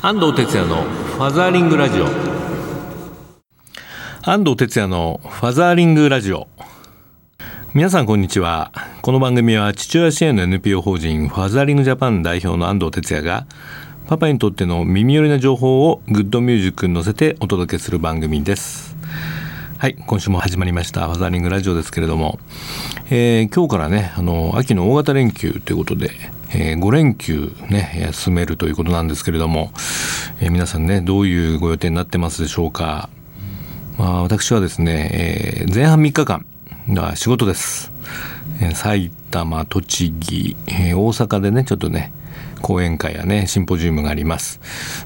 安藤哲也のファザーリングラジオ。安藤哲也のファザーリングラジオ。皆さんこんにちは。この番組は父親支援の NPO 法人ファザーリングジャパン代表の安藤哲也がパパにとっての耳寄りな情報をグッドミュージックに乗せてお届けする番組です。はい今週も始まりましたファザーリングラジオですけれども、えー、今日からねあの秋の大型連休ということでえー、5連休ね休めるということなんですけれども、えー、皆さんねどういうご予定になってますでしょうか、まあ、私はですね、えー、前半3日間が仕事です、えー、埼玉栃木、え、大阪でねちょっとね講演会やねシンポジウムがあります、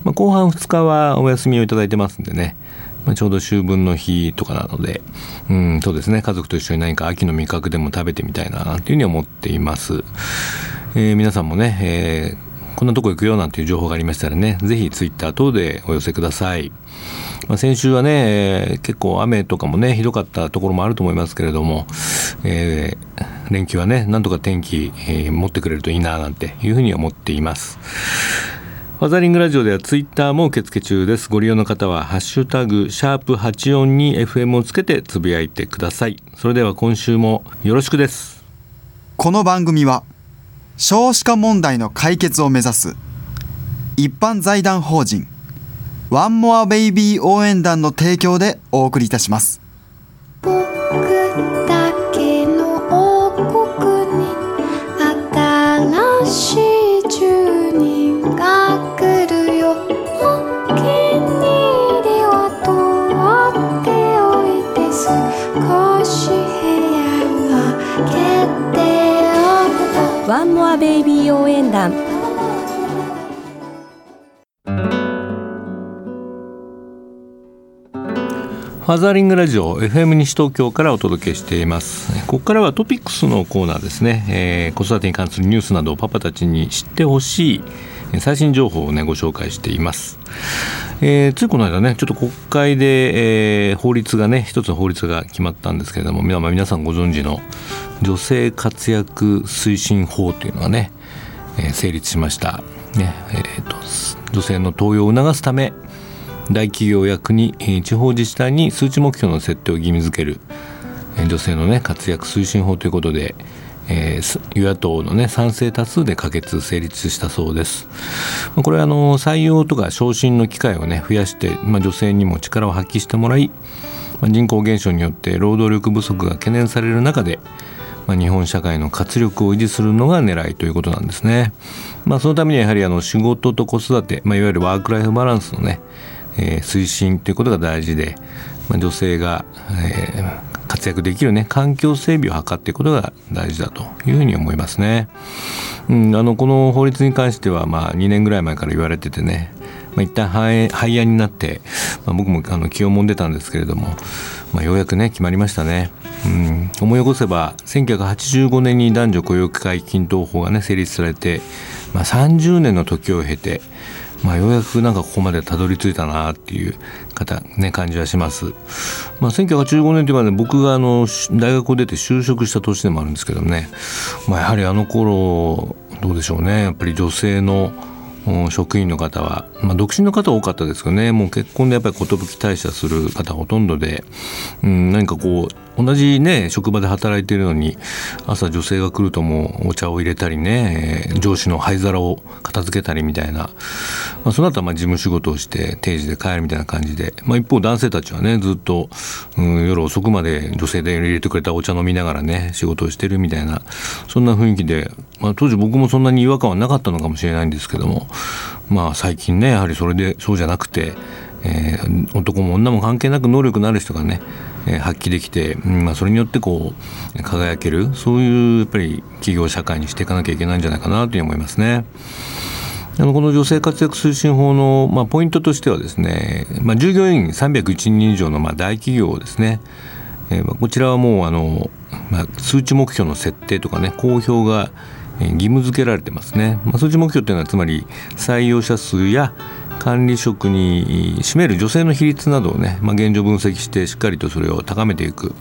まあ、後半2日はお休みをいただいてますんでねまあ、ちょうど秋分の日とかなので、うん、そうですね、家族と一緒に何か秋の味覚でも食べてみたいな、というふうに思っています。えー、皆さんもね、えー、こんなとこ行くよなんていう情報がありましたらね、ぜひツイッター等でお寄せください。まあ、先週はね、えー、結構雨とかもね、ひどかったところもあると思いますけれども、えー、連休はね、なんとか天気、えー、持ってくれるといいななんていうふうに思っています。ファザリングラジオではツイッターも受付中です。ご利用の方は、ハッシュタグ、シャープ84に FM をつけてつぶやいてください。それでは今週もよろしくです。この番組は、少子化問題の解決を目指す一般財団法人ワンモアベイビー応援団の提供でお送りいたします。僕だけの王国に新しいワンモアベイビー応援団。ファザーリングラジオ FM 西東京からお届けしています。ここからはトピックスのコーナーですね、えー、子育てに関するニュースなどをパパたちに知ってほしい最新情報をねご紹介しています、えー、ついこの間ねちょっと国会で、えー、法律がね一つの法律が決まったんですけれども皆さんご存知の女性活躍推進法というのがね、えー、成立しました、ねえーと、女性の登用を促すため大企業や国え地方自治体に数値目標の設定を義務付けるえ女性のね活躍推進法ということで、えー、与野党のね賛成多数で可決成立したそうですこれはあの採用とか昇進の機会をね増やして、まあ、女性にも力を発揮してもらい、まあ、人口減少によって労働力不足が懸念される中でまあ、日本社会の活力を維持するのが狙いということなんですね。まあ、そのためにはやはりあの仕事と子育て、まあ、いわゆるワークライフバランスのね、えー、推進ということが大事で、まあ、女性が、えー、活躍できるね環境整備を図っていくことが大事だというふうに思いますね。うん、あのこの法律に関してはまあ2年ぐらい前から言われててね、まあ、一旦廃案になって、まあ、僕もあの気をもんでたんですけれども、まあ、ようやくね決まりましたね。うん、思い起こせば1985年に男女雇用機会均等法がね成立されて、まあ、30年の時を経て、まあ、ようやくなんかここまでたどり着いたなっていう方、ね、感じはします。まあ、1985年というまで僕があの大学を出て就職した年でもあるんですけどね、まあ、やはりあの頃どうでしょうね。やっぱり女性の職員の方は、まあ、独身の方多かったですけどね。もう結婚でやっぱり寿退社する方ほとんどで、うん、何かこう同じね職場で働いてるのに朝女性が来るともうお茶を入れたりね上司の灰皿を片付けたりみたいな、まあ、その後はま事務仕事をして定時で帰るみたいな感じで、まあ、一方男性たちはねずっと、うん、夜遅くまで女性で入れてくれたお茶飲みながらね仕事をしてるみたいなそんな雰囲気で、まあ、当時僕もそんなに違和感はなかったのかもしれないんですけどもまあ最近ねやはりそれでそうじゃなくてえー、男も女も関係なく能力のある人がね、えー、発揮できて、うんまあ、それによってこう輝けるそういうやっぱり企業社会にしていかなきゃいけないんじゃないかなという思いますね。あのこの女性活躍推進法の、まあ、ポイントとしてはですね、まあ、従業員301人以上のまあ大企業ですね、えー、こちらはもうあの、まあ、数値目標の設定とかね公表が義務付けられてますね、まあ、数値目標っていうのはつまり採用者数や管理職に占める女性の比率などをね、まあ、現状分析してしっかりとそれを高めていく、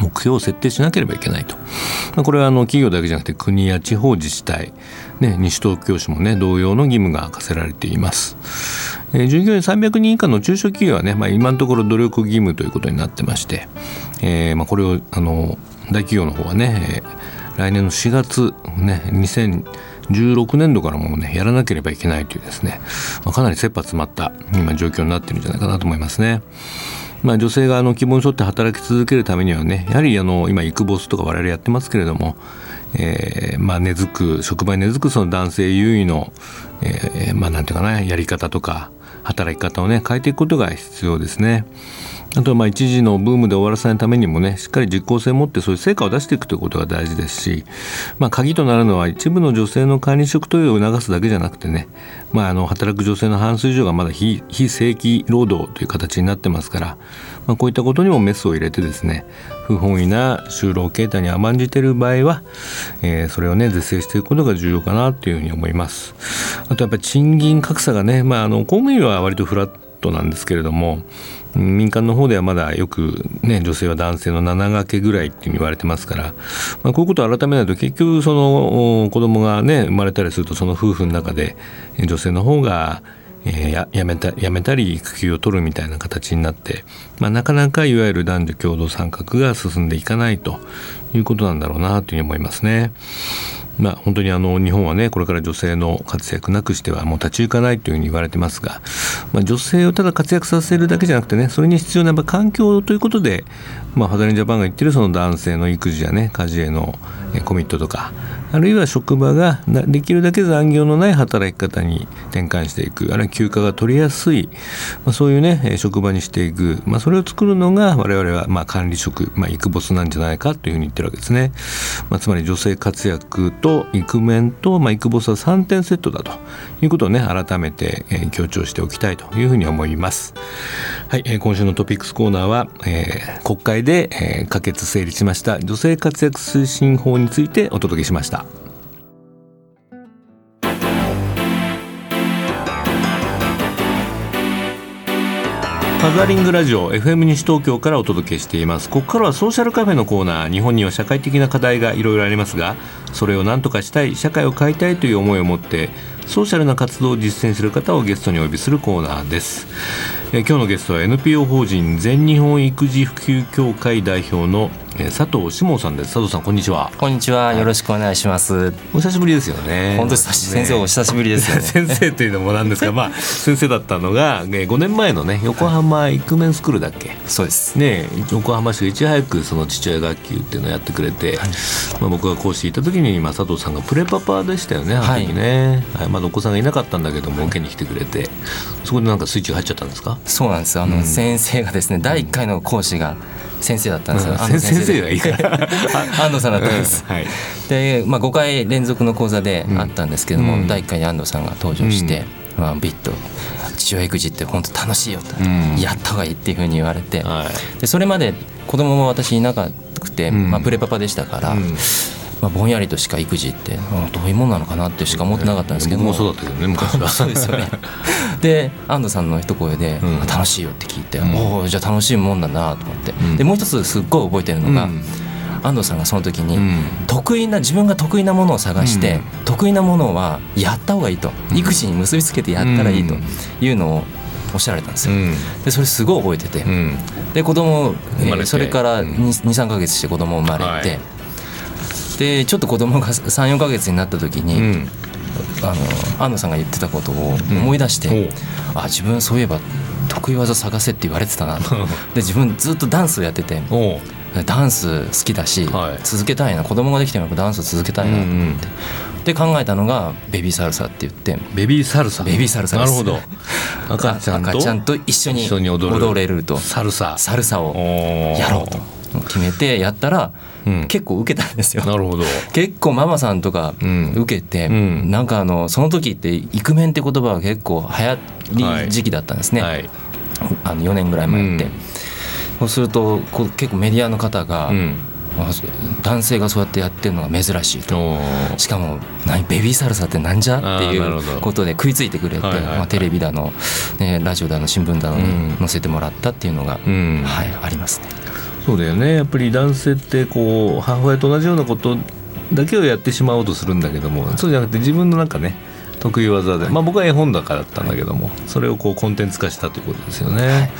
目標を設定しなければいけないと、まあ、これはあの企業だけじゃなくて国や地方自治体、ね、西東京市もね同様の義務が課せられています、えー、従業員300人以下の中小企業はね、まあ、今のところ努力義務ということになってまして、えーまあ、これをあの大企業の方はね、えー、来年の4月ね16年度からもねやらなければいけないというですね、まあ、かなり切羽詰まった今状況になってるんじゃないかなと思いますね。まあ、女性があの希望に沿って働き続けるためにはねやはりあの今育ボスとか我々やってますけれども、えーまあ、根付く職場に根付くその男性優位の、えー、まあなんていうかなやり方とか働き方をね変えていくことが必要ですね。あとはまあ一時のブームで終わらせないためにもねしっかり実効性を持ってそういう成果を出していくということが大事ですし、まあ、鍵となるのは一部の女性の管理職等を促すだけじゃなくてね、まあ、あの働く女性の半数以上がまだ非非正規労働という形になってますから、まあ、こういったことにもメスを入れてですね不本意な就労形態に甘んじている場合は、えー、それをね是正していくことが重要かなというふうに思います。あとやっぱり賃金格差がね、まあ、あの公務員は割とフラットなんですけれども民間の方ではまだよく、ね、女性は男性の7掛けぐらいっていうに言われてますから、まあ、こういうことを改めないと結局その子供がね生まれたりするとその夫婦の中で女性の方がえー、やめたやめたり育休を取るみたいな形になって、まあ、なかなかいわゆる男女共同参画が進んでいかないということなんだろうなというふうに思いますね。まあ、本当にあの日本はねこれから女性の活躍なくしてはもう立ち行かないというふうに言われてますが、まあ、女性をただ活躍させるだけじゃなくてねそれに必要なやっぱ環境ということで、まあ、ファザリンジャパンが言ってるその男性の育児やね家事へのコミットとかあるいは職場ができるだけ残業のない働き方に転換していくあるいは休暇が取りやすい、まあ、そういうね職場にしていく、まあ、それを作るのが我々はまあ管理職、まあ、育ボスなんじゃないかというふうに言ってるわけですね、まあ、つまり女性活躍とイクメンと、まあ、イクボスは3点セットだということをね改めて、えー、強調しておきたいというふうに思います。はい、えー、今週のトピックスコーナーは、えー、国会で、えー、可決成立しました女性活躍推進法についてお届けしました。ファザリングラジオ FM 西東京からお届けしています。ここからはソーシャルカフェのコーナー日本には社会的な課題がいろいろありますがそれを何とかしたい社会を変えたいという思いを持ってソーシャルな活動を実践する方をゲストにお呼びするコーナーです、え今日のゲストは NPO 法人全日本育児普及協会代表の佐藤志門さんです。佐藤さんこんにちは。こんにちは、よろしくお願いします。お久しぶりですよね。本当先生お久しぶりです 先生というのもなんですが まあ先生だったのが5年前のね横浜イクメンスクールだっけ？そうです。ね横浜市がいち早くその父親学級っていうのをやってくれて、はい、まあ僕が講師行った時にまあ佐藤さんがプレパパでしたよねあの時ね、はい、まだお子さんがいなかったんだけども受けに来てくれてそこでなんかスイッチが入っちゃったんですか？そうなんですあの、うん、先生がですね第1回の講師が先生だったんですよ、うん、先生。がいいから 安藤さんだったんです、うん。はい、で、まあ、5回連続の講座であったんですけども、うん、第1回に安藤さんが登場して、まあ、ビッと父親育児って本当楽しいよと、やった方がいいっていうふうに言われて、はい、でそれまで子供も私いなくて、まあ、プレパパでしたから、まあ、ぼんやりとしか育児って、うん、どういうものなのかなってしか思ってなかったんですけど。もそうだったけどね昔は。そうですよね。で安藤さんの一声で「楽しいよ」って聞いて、うん、おおじゃあ楽しいもんだなと思って、うん、でもう一つすっごい覚えてるのが、安藤さんがその時に、得意な自分が得意なものを探して、得意なものはやった方がいいと。育児に結びつけてやったらいいというのをおっしゃられたんですよ、でそれすごい覚えてて、で子供、えー、それから23か月して子供生まれて、はいでちょっと子供が34か月になった時に、うん、あの安野さんが言ってたことを思い出して、う。ん、あ自分そういえば得意技探せって言われてたなと。で自分ずっとダンスをやっててダンス好きだし、はい、続けたいな。子供ができてもダンスを続けたいなって。うんうんで考えたのがベビーサルサって言ってベビーサルサ。ベビーサルサなるほど。赤ちゃんと？赤ちゃんと一緒に踊れると。サルサ。サルサをやろうと決めてやったら、うん、結構受けたんですよ。なるほど。結構ママさんとか受けて、うん、なんかあのその時ってイクメンって言葉が結構流行り時期だったんですね、はい、あの4年ぐらい前って。うん、そうするとこう結構メディアの方が、男性がそうやってやってるのが珍しいと。しかも何ベビーサルサってなんじゃっていうことで食いついてくれて、まあ、テレビだの、ね、ラジオだの新聞だのに載せてもらったっていうのが、はい、ありますね。そうだよね。やっぱり男性ってこう母親と同じようなことだけをやってしまおうとするんだけどもそうじゃなくて自分のなんかね得意技で、まあ、僕は絵本だからだったんだけどもそれをこうコンテンツ化したということですよね、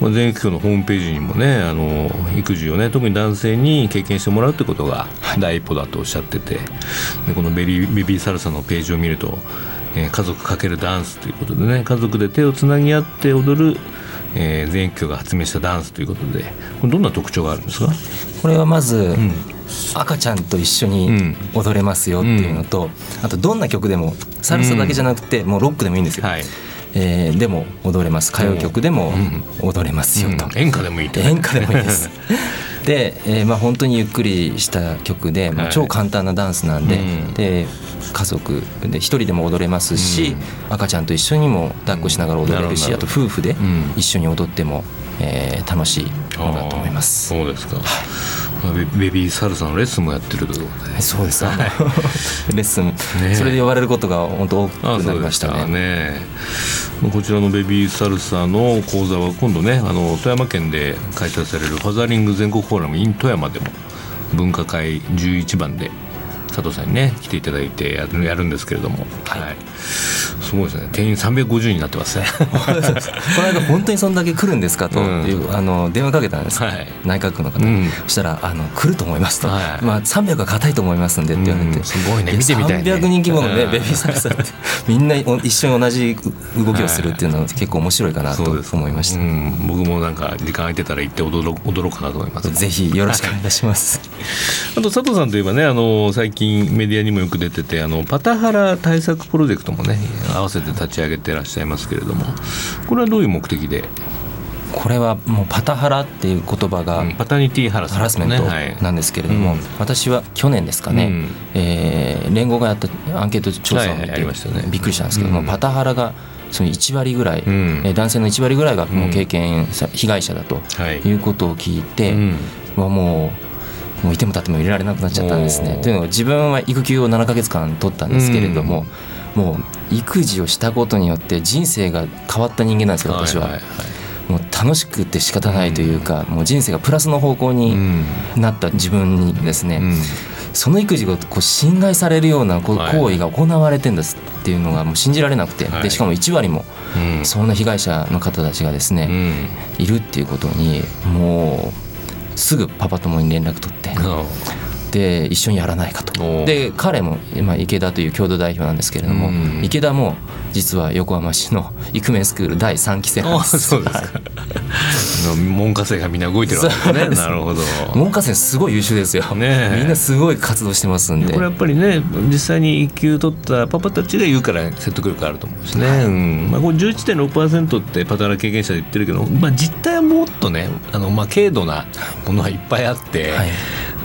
まあ、全育協のホームページにもねあの育児をね特に男性に経験してもらうってことが第一歩だとおっしゃっててでこのベリーベビーサルサのページを見ると、えー、家族かけるダンスということでね家族で手をつなぎ合って踊るえー、全育協が発明したダンスということでこれどんな特徴があるんですか？これはまず、うん、赤ちゃんと一緒に踊れますよっていうのと、うん、あとどんな曲でもサルサだけじゃなくて、もうロックでもいいんですよ。はい。えー、でも踊れます。歌謡曲でも踊れますよと、演歌でもいい演歌でもいいです。で、えーまあ、本当にゆっくりした曲で、まあ、超簡単なダンスなんで,、で家族で一人でも踊れますし、赤ちゃんと一緒にも抱っこしながら踊れるし、あと夫婦で一緒に踊っても、えー、楽しいものだと思います。そうですか、はい。ベビーサルサのレッスンもやってるということで。そうです、はい、レッスン、ね、それで呼ばれることが本当多くなりましたね。ね。こちらのベビーサルサの講座は今度ねあの富山県で開催されるファザリング全国フォーラム in 富山でも分科会11番で佐藤さんにね来ていただいてやるんですけれども、はい、はいすごいですね。定員350になってますね。この間本当にそんだけ来るんですかという、うん、あの電話かけたんです、はい、内閣府の方に、うん、そしたらあの来ると思いますと、はい、まあ、300は硬いと思いますんでって言われて、うん、すごいね。見てみたい、ね、300人規模のねベビーサルサって。みんな一緒に同じ動きをするっていうのは結構面白いかなと思いました、僕もなんか時間空いてたら行って踊ろ踊ろうかなと思います。ぜひよろしくお願いします、あと佐藤さんといえばねあの最近メディアにもよく出ててあのパタハラ対策プロジェクトもね合わせて立ち上げてらっしゃいますけれどもこれはどういう目的で？これはもうパタハラっていう言葉が、うん、パタニティハラスメント。なんですけれども、私は去年ですかね、うん、えー、連合がやったアンケート調査を見て、びっくりしたんですけども、パタハラがその1割ぐらい、うん、男性の1割ぐらいがもう経験、被害者だとい。うことを聞いて、はもうもういても立っても入れられなくなっちゃったんですね。というのは自分は育休を7か月間取ったんですけれども、もう育児をしたことによって人生が変わった人間なんですよ私は。はいはい。は。いもう楽しくて仕方ないというか、もう人生がプラスの方向になった自分にですね、その育児がこう侵害されるような行為が行われてんですっていうのがもう信じられなくて、でしかも1割もそんな被害者の方たちがですね、いるっていうことにもうすぐパパ友に連絡取って。で一緒にやらないかと。で彼も、まあ、池田という共同代表なんですけれども、池田も実は横浜市のイクメンスクール第3期生なんです。そうですか。門下生がみんな動いてるわけですね。なるほど。門下生すごい優秀ですよ、ね、みんなすごい活動してますんで。これやっぱりね実際に育休取ったパパたちが言うから説得力あると思うんですね、はい、うん。まあ、これ11.6%ってパタラ経験者で言ってるけど、まあ、実態はもっとねあの、まあ、軽度なものはいっぱいあって、はい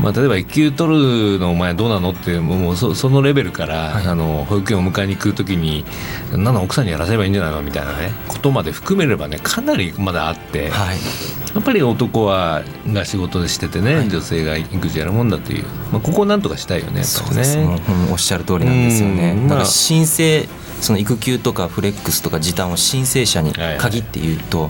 まあ、例えば育休取るのお前どうなのってもうそそのレベルから、はい、あの保育園を迎えに行く時になの奥さんにやらせればいいんじゃないのみたいなねことまで含めればねかなりまだあって、はい、やっぱり男はが仕事でしててね、はい、女性が育児やるもんだという、まあ、ここをなんとかしたいよねやっぱりね、うん、おっしゃる通りなんですよね。だから申請その育休とかフレックスとか時短を申請者に限って言うと、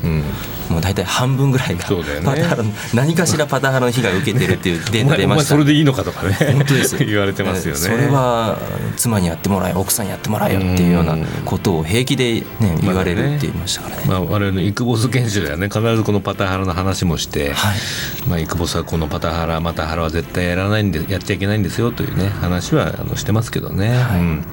もう大体半分ぐらいがパタハラ、ね、何かしらパタハラの被害を受けてるっていう データ出ました。それでいいのかとかね。本当です 言われてますよね。それは妻にやってもらえ奥さんにやってもらえよっていうようなことを平気で、ね、言われるって言いましたからね、まあ、我々のイクボス研修ではね必ずこのパタハラの話もして、はい。まあ、イクボスはこのパタハラマタハラは絶対やらないんでやっちゃいけないんですよというね話はあのしてますけどね、はい、うん、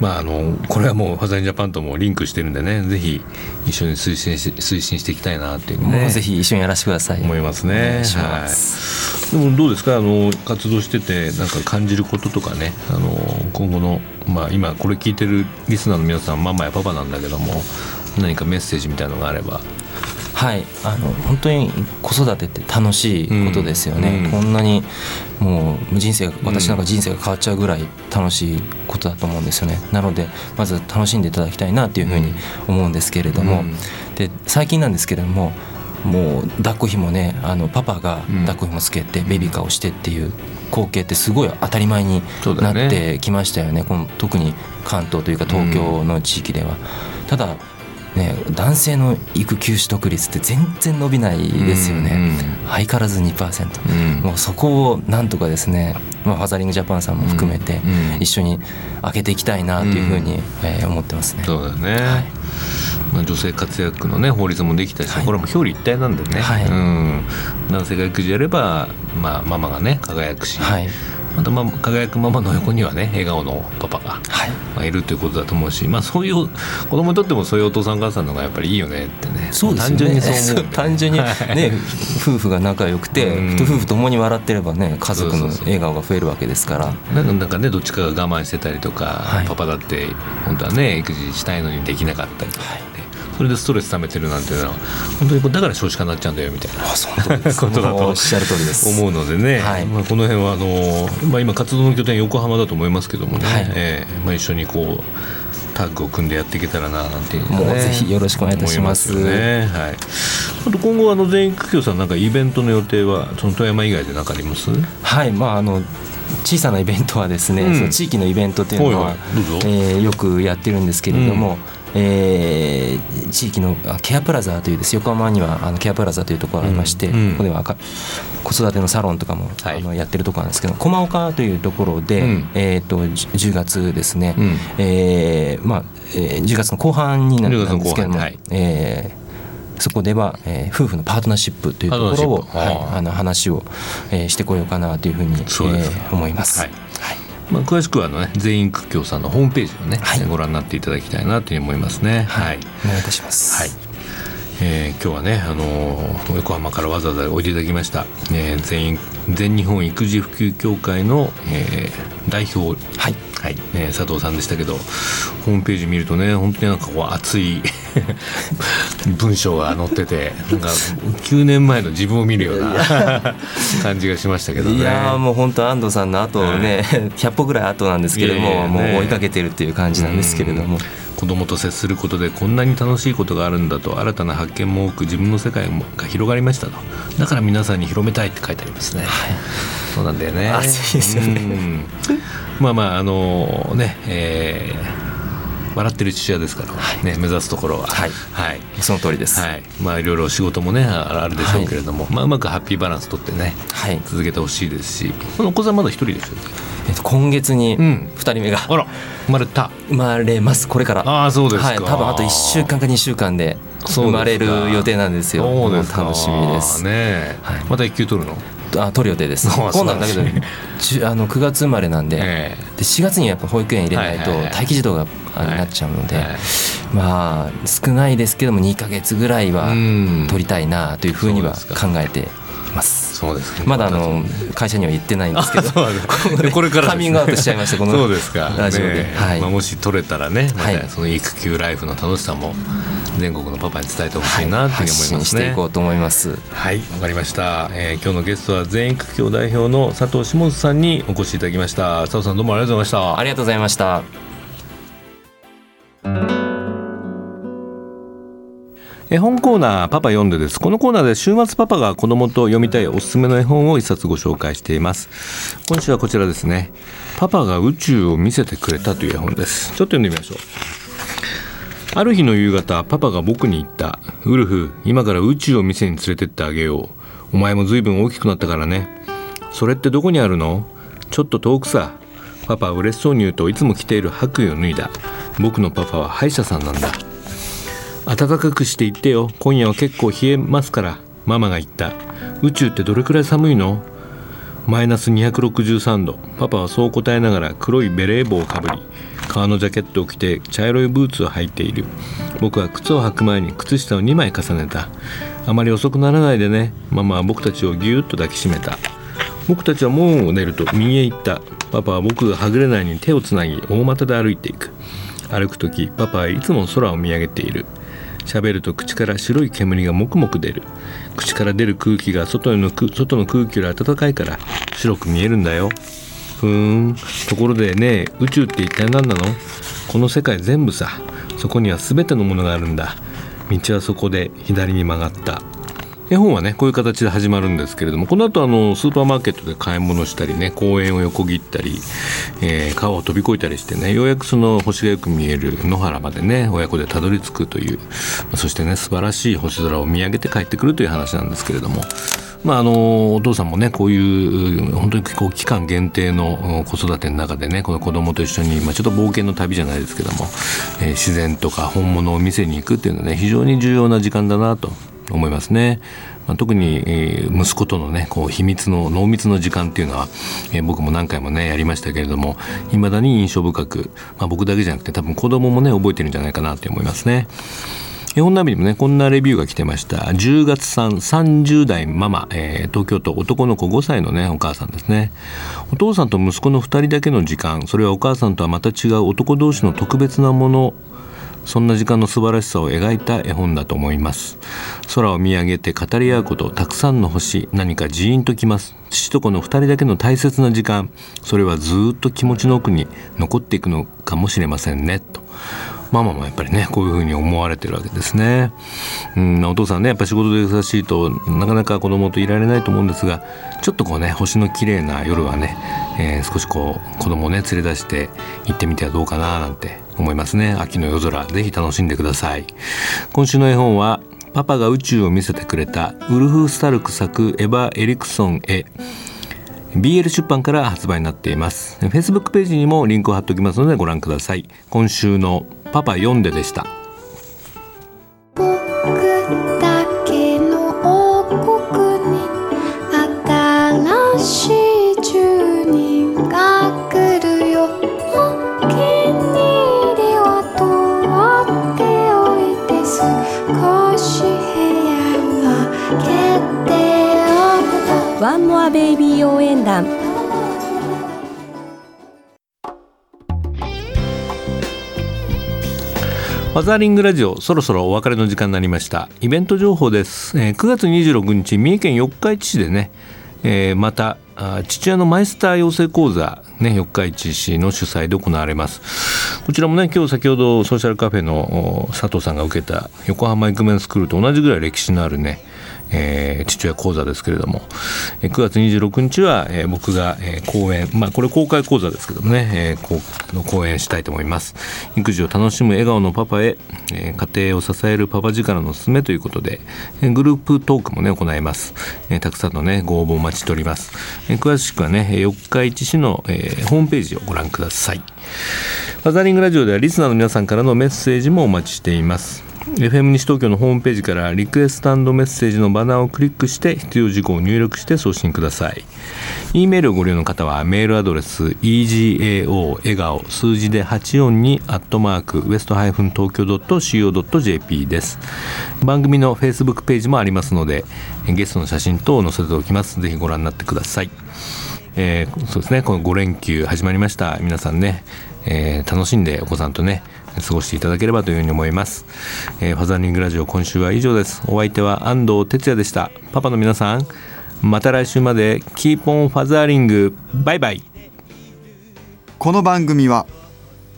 まああのこれはもうファザインジャパンともリンクしてるんでねぜひ一緒に推進し推進していきたいなっていうね。ぜひ一緒にやらせてください。思いますね。はい、でもどうですか？あの活動しててなんか感じることとかね。あの今後のまあ今これ聞いてるリスナーの皆さんママやパパなんだけども何かメッセージみたいのがあればはい。あの本当に子育てって楽しいことですよね、うん、こんなにもう人生私なんか人生が変わっちゃうぐらい楽しいことだと思うんですよね。なのでまず楽しんでいただきたいなっていうふうに思うんですけれども、うん、で最近なんですけれどももう抱っこひもねあのパパが抱っこひもつけてベビーカーをしてっていう光景ってすごい当たり前になってきましたよね、ね、この特に関東というか東京の地域では。ただね、男性の育休取得率って全然伸びないですよね、相変わらず2%、うん、もうそこをなんとかですね、まあ、ファザリングジャパンさんも含めて一緒に開けていきたいなというふうに、えー、思ってますね。そうだね、はい。まあ、女性活躍の、ね、法律もできたし、はい、これも表裏一体なんでね、はい、うん、男性が育児やれば、まあ、ママがね輝くし、はい、また、まあ、輝くママの横にはね笑顔のパパが、はい。まあ、いるということだと思うし、まあ、そういう子供にとってもそういうお父さんお母さんのがやっぱりいいよねってね。そうですね。単純にそう思う 単純にね、夫婦が仲良くて、夫婦ともに笑ってればね家族の笑顔が増えるわけですから。なんかねどっちかが我慢してたりとか、はい、パパだって本当はね育児したいのにできなかったりとか。はいそれでストレス溜めてるなんていうのは本当にだから少子化になっちゃうんだよみたいな。ことだとおっしゃる通りです。思うのでね、はい、まあ、この辺はあの、まあ、今活動の拠点横浜だと思いますけどもね、はい、えー、まあ、一緒にこうタッグを組んでやっていけたらななんていう、ね、もうぜひよろしくお願いいたします。ね、はい、あと今後あの全員区協さんなんかイベントの予定はその富山以外で何かあります？はい。まああの小さなイベントはですね、うん、その地域のイベントっていうのは、はえー、よくやってるんですけれども、うんえー、地域のケアプラザというです。横浜にはあのケアプラザというところがありまして、うん、ここでは子育てのサロンとかも、はい、あのやってるところなんですけど駒岡というところで、うん、えーと、10月ですね、うん、えー、まあえー、10月の後半になるんですけども、はい、えーそこでは、えー、夫婦のパートナーシップというところを、はい、あの話を、えー、してこようかなというふうに、えー、思います。はいまあ、詳しくはあの、ね、全員屈強さんのホームページをね、はい、ご覧になっていただきたいなというふうに思いますね。はい、お願いいたします。はい。えー、今日はね、あのー、横浜からわざわざおいでいただきました、えー、全員全日本育児普及協会の、えー、代表、はい。はい。ね、佐藤さんでしたけどホームページ見るとね本当になんかこう熱い文章が載っててなんか9年前の自分を見るような感じがしましたけどね。いやもう本当安藤さんの後ね、はい、100歩ぐらい後なんですけれども、もう追いかけてるっていう感じなんですけれども。子供と接することでこんなに楽しいことがあるんだと新たな発見も多く自分の世界が広がりましたと。だから皆さんに広めたいって書いてありますね、はい、そうなんだよね。熱いですよね。まあまああのねえー笑ってる父親ですから、はい、ね、目指すところは、はい、はい、その通りです、はい。まあ、いろいろ仕事もねあるでしょうけれども、はい、まあ、うまくハッピーバランスとってね、はい、続けてほしいですしこのお子さんまだ一人でしょえっと、今月に2人目が、うん、あら生まれた。生まれます。これから。ああそうですか、はい、多分あと1週間か2週間で生まれる予定なんですよ。そうです楽しみです。ね、はい、また育休取るの？あ取る予定です。今度はだけどあの9月生まれなんで,、えー、で4月にやっぱ保育園入れないと待機児童がなっちゃうので、まあ少ないですけども2か月ぐらいは取りたいなというふうには考えています。そうです、まだあの会社には言ってないんですけどこれから、カミングアウトしちゃいましたこのラジオで、はい。まあ、もし取れたらね、またその育休ライフの楽しさも全国のパパに伝えてほしいなというふうに思いますね。していこうと思います。はい、わかりました、えー。今日のゲストは全育休代表の佐藤下さんにお越しいただきました。佐藤さんどうもありがとうございました。ありがとうございました。絵本コーナーパパ読んでです。このコーナーで週末パパが子供と読みたいおすすめの絵本を一冊ご紹介しています。今週はこちらですね。パパが宇宙を見せてくれたという絵本です。ちょっと読んでみましょう。ある日の夕方パパが僕に言った。ウルフ今から宇宙を店に連れてってあげよう。お前も随分大きくなったからね。それってどこにあるの？ちょっと遠くさ。パパは嬉しそうに言うといつも着ている白衣を脱いだ。僕のパパは歯医者さんなんだ。暖かくして言ってよ。今夜は結構冷えますから。ママが言った。宇宙ってどれくらい寒いの？マイナス263度。パパはそう答えながら黒いベレー帽をかぶり革のジャケットを着て茶色いブーツを履いている。僕は靴を履く前に靴下を2枚重ねた。あまり遅くならないでね。ママは僕たちをぎゅっと抱きしめた。僕たちは門を出ると右へ行った。パパは僕がはぐれないに手をつなぎ大股で歩いていく。歩く時パパはいつも空を見上げている。喋ると口から白い煙がもくもく出る。口から出る空気が外の外の空気より暖かいから白く見えるんだよ。ふーん。ところでね宇宙って一体何なの？この世界全部さ。そこには全てのものがあるんだ。道はそこで左に曲がった。絵本はねこういう形で始まるんですけれどもこの後あのスーパーマーケットで買い物したりね公園を横切ったり、えー、川を飛び越えたりしてねようやくその星がよく見える野原までね親子でたどり着くというまそしてね素晴らしい星空を見上げて帰ってくるという話なんですけれども。まあ、あのお父さんもねこういう本当にこう期間限定の子育ての中でねこの子供と一緒に、まあ、ちょっと冒険の旅じゃないですけども、えー、自然とか本物を見せに行くっていうのはね非常に重要な時間だなと思いますね。まあ、特に、えー、息子とのねこう秘密の濃密の時間っていうのは、えー、僕も何回もねやりましたけれどもいまだに印象深く、まあ、僕だけじゃなくて多分子供もね覚えてるんじゃないかなと思いますね。絵本ナビにもねこんなレビューが来てました10月3 30代ママ、えー、東京都男の子5歳のねお母さんですねお父さんと息子の2人だけの時間それはお母さんとはまた違う男同士の特別なものそんな時間の素晴らしさを描いた絵本だと思います。空を見上げて語り合うことたくさんの星何かジーンときます。父と子の2人だけの大切な時間それはずっと気持ちの奥に残っていくのかもしれませんね。と。ママもやっぱりねこういうふうに思われてるわけですね、うん、お父さんねやっぱ仕事で忙しいとなかなか子供といられないと思うんですがちょっとこうね星の綺麗な夜はね、えー、少しこう子供をね連れ出して行ってみてはどうかななんて思いますね。秋の夜空ぜひ楽しんでください。今週の絵本はパパが宇宙を見せてくれたウルフ・スタルク作エヴァ・エリクソンへ BL 出版から発売になっています。Facebook ページにもリンクを貼っておきますのでご覧ください。今週のパパ読んででした。ワンモアベイビー応援団。ファザーリングラジオそろそろお別れの時間になりました。イベント情報です、えー、9月26日三重県四日市市でね、えー、また父親のマイスター養成講座、ね、四日市市の主催で行われます。こちらもね今日先ほどソーシャルカフェの佐藤さんが受けた横浜イクメンスクールと同じぐらい歴史のあるねえー、父親講座ですけれども、えー、9月26日は、えー、僕が、えー、講演まあこれ公開講座ですけどもね、えー、この講演したいと思います。育児を楽しむ笑顔のパパへ、えー、家庭を支えるパパ力のすすめということで、えー、グループトークもね行います、えー、たくさんのねご応募お待ちしております、えー、詳しくはね四日市市の、えー、ホームページをご覧ください。ファザリングラジオではリスナーの皆さんからのメッセージもお待ちしています。FM 西東京のホームページからリクエストメッセージのバナーをクリックして必要事項を入力して送信ください。E メールをご利用の方はメールアドレス egao 笑顔数字で842アットマークウエストハイフン東京 .co.jp です。番組の Facebook ページもありますのでゲストの写真等を載せておきます。ぜひご覧になってください。えー、そうですね。この5連休始まりました。皆さんね、えー、楽しんでお子さんとね過ごしていただければというふうに思います、えー、ファザーリングラジオ今週は以上です。お相手は安藤哲也でした。パパの皆さんまた来週まで Keep on fathering。バイバイ。この番組は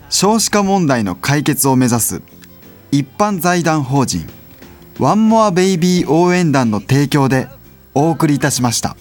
少子化問題の解決を目指す一般財団法人ワンモアベイビー応援団の提供でお送りいたしました。